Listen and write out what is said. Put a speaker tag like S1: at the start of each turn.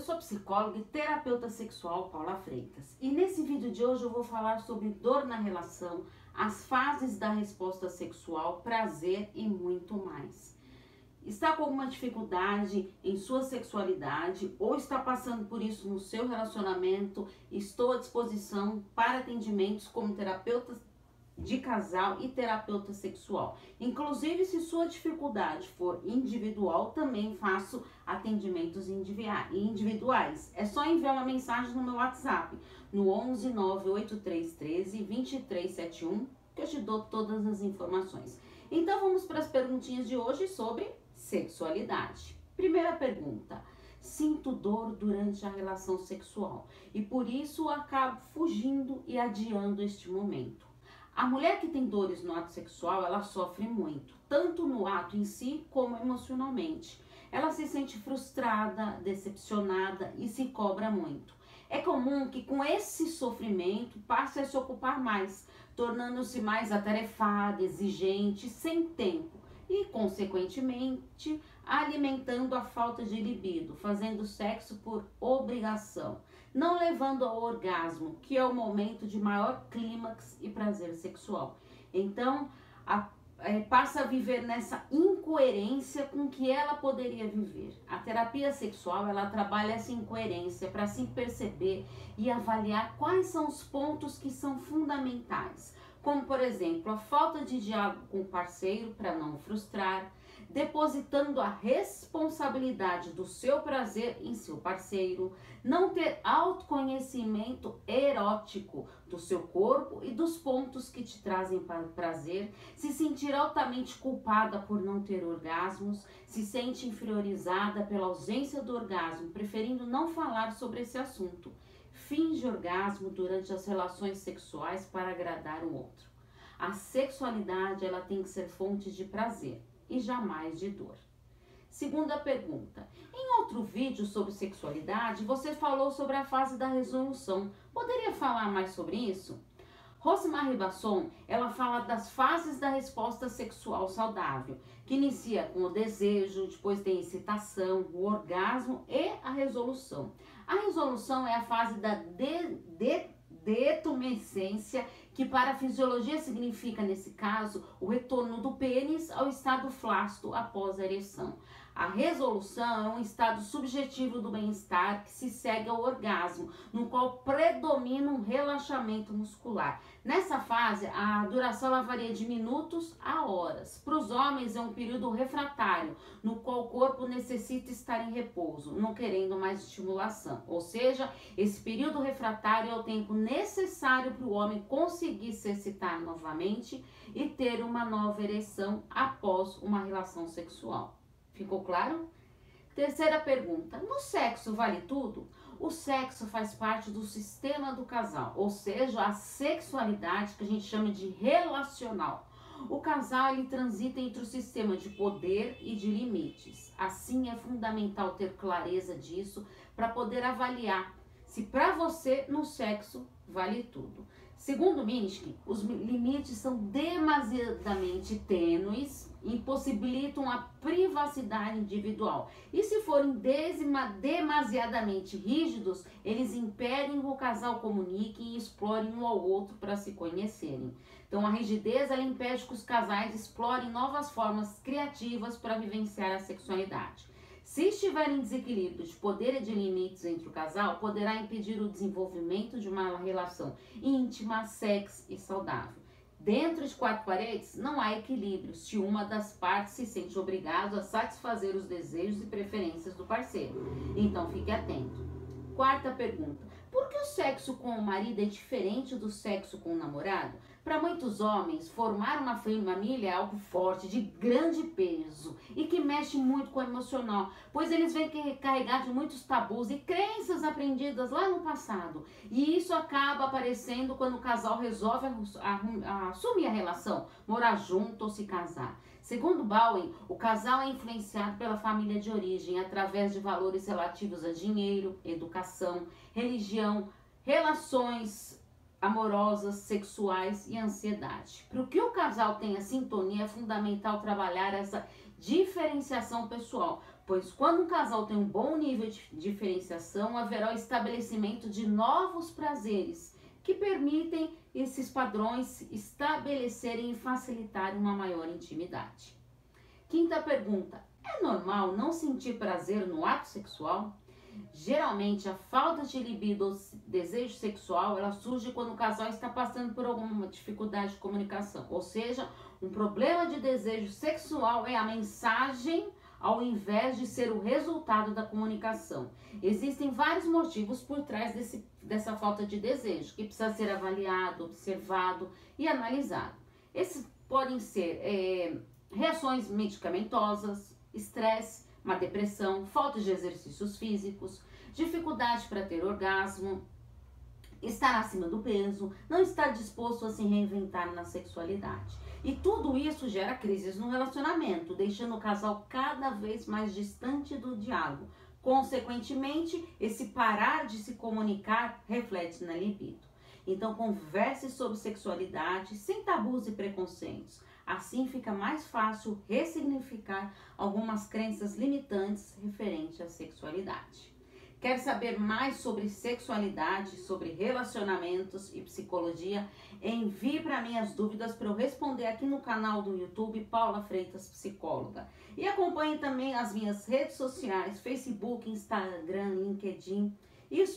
S1: Eu sou psicóloga e terapeuta sexual Paula Freitas. E nesse vídeo de hoje eu vou falar sobre dor na relação, as fases da resposta sexual, prazer e muito mais. Está com alguma dificuldade em sua sexualidade ou está passando por isso no seu relacionamento? Estou à disposição para atendimentos como terapeuta de casal e terapeuta sexual. Inclusive, se sua dificuldade for individual, também faço atendimentos individuais. É só enviar uma mensagem no meu WhatsApp, no 11 98313 2371, que eu te dou todas as informações. Então, vamos para as perguntinhas de hoje sobre sexualidade. Primeira pergunta. Sinto dor durante a relação sexual e por isso acabo fugindo e adiando este momento. A mulher que tem dores no ato sexual, ela sofre muito, tanto no ato em si como emocionalmente. Ela se sente frustrada, decepcionada e se cobra muito. É comum que com esse sofrimento passe a se ocupar mais, tornando-se mais atarefada, exigente, sem tempo e, consequentemente, alimentando a falta de libido, fazendo sexo por obrigação não levando ao orgasmo, que é o momento de maior clímax e prazer sexual. Então, a, é, passa a viver nessa incoerência com que ela poderia viver. A terapia sexual, ela trabalha essa incoerência para se perceber e avaliar quais são os pontos que são fundamentais, como por exemplo, a falta de diálogo com o parceiro para não frustrar, depositando a responsabilidade do seu prazer em seu parceiro, não ter autoconhecimento erótico do seu corpo e dos pontos que te trazem prazer, se sentir altamente culpada por não ter orgasmos, se sente inferiorizada pela ausência do orgasmo, preferindo não falar sobre esse assunto. Finge orgasmo durante as relações sexuais para agradar o outro. A sexualidade ela tem que ser fonte de prazer e jamais de dor. Segunda pergunta. Em outro vídeo sobre sexualidade, você falou sobre a fase da resolução. Poderia falar mais sobre isso? Rosemary Ribasson, ela fala das fases da resposta sexual saudável, que inicia com o desejo, depois tem excitação, o orgasmo e a resolução. A resolução é a fase da de, de detumescência, que para a fisiologia significa, nesse caso, o retorno do pênis ao estado flácido após a ereção. A resolução é um estado subjetivo do bem-estar que se segue ao orgasmo, no qual predomina um relaxamento muscular. Nessa fase, a duração varia de minutos a horas. Para os homens, é um período refratário, no qual o corpo necessita estar em repouso, não querendo mais estimulação. Ou seja, esse período refratário é o tempo necessário para o homem conseguir se excitar novamente e ter uma nova ereção após uma relação sexual. Ficou claro? Terceira pergunta: no sexo vale tudo? O sexo faz parte do sistema do casal, ou seja, a sexualidade que a gente chama de relacional. O casal ele transita entre o sistema de poder e de limites. Assim é fundamental ter clareza disso para poder avaliar se para você no sexo vale tudo. Segundo Minsky, os limites são demasiadamente tênues, impossibilitam a privacidade individual. E se forem demasiadamente rígidos, eles impedem que o casal comunique e explorem um ao outro para se conhecerem. Então, a rigidez impede que os casais explorem novas formas criativas para vivenciar a sexualidade. Se estiver em desequilíbrio de poder e de limites entre o casal, poderá impedir o desenvolvimento de uma relação íntima, sexy e saudável. Dentro de quatro paredes, não há equilíbrio se uma das partes se sente obrigado a satisfazer os desejos e preferências do parceiro. Então, fique atento. Quarta pergunta: por que o sexo com o marido é diferente do sexo com o namorado? Para muitos homens, formar uma família é algo forte, de grande peso e que mexe muito com o emocional, pois eles vêm carregar de muitos tabus e crenças aprendidas lá no passado. E isso acaba aparecendo quando o casal resolve assumir a relação, morar junto ou se casar. Segundo Bowen, o casal é influenciado pela família de origem através de valores relativos a dinheiro, educação, religião, relações amorosas, sexuais e ansiedade. Para que o casal tenha sintonia, é fundamental trabalhar essa diferenciação pessoal, pois quando um casal tem um bom nível de diferenciação, haverá o estabelecimento de novos prazeres que permitem esses padrões estabelecerem e facilitarem uma maior intimidade. Quinta pergunta: é normal não sentir prazer no ato sexual? Geralmente, a falta de libido ou desejo sexual, ela surge quando o casal está passando por alguma dificuldade de comunicação. Ou seja, um problema de desejo sexual é a mensagem ao invés de ser o resultado da comunicação. Existem vários motivos por trás desse, dessa falta de desejo, que precisa ser avaliado, observado e analisado. Esses podem ser é, reações medicamentosas, estresse, uma depressão, falta de exercícios físicos, dificuldade para ter orgasmo, estar acima do peso, não estar disposto a se reinventar na sexualidade. E tudo isso gera crises no relacionamento, deixando o casal cada vez mais distante do diálogo. Consequentemente, esse parar de se comunicar reflete na libido. Então, converse sobre sexualidade sem tabus e preconceitos. Assim fica mais fácil ressignificar algumas crenças limitantes referentes à sexualidade. Quer saber mais sobre sexualidade, sobre relacionamentos e psicologia? Envie para mim as dúvidas para eu responder aqui no canal do YouTube Paula Freitas Psicóloga. E acompanhe também as minhas redes sociais, Facebook, Instagram, LinkedIn e os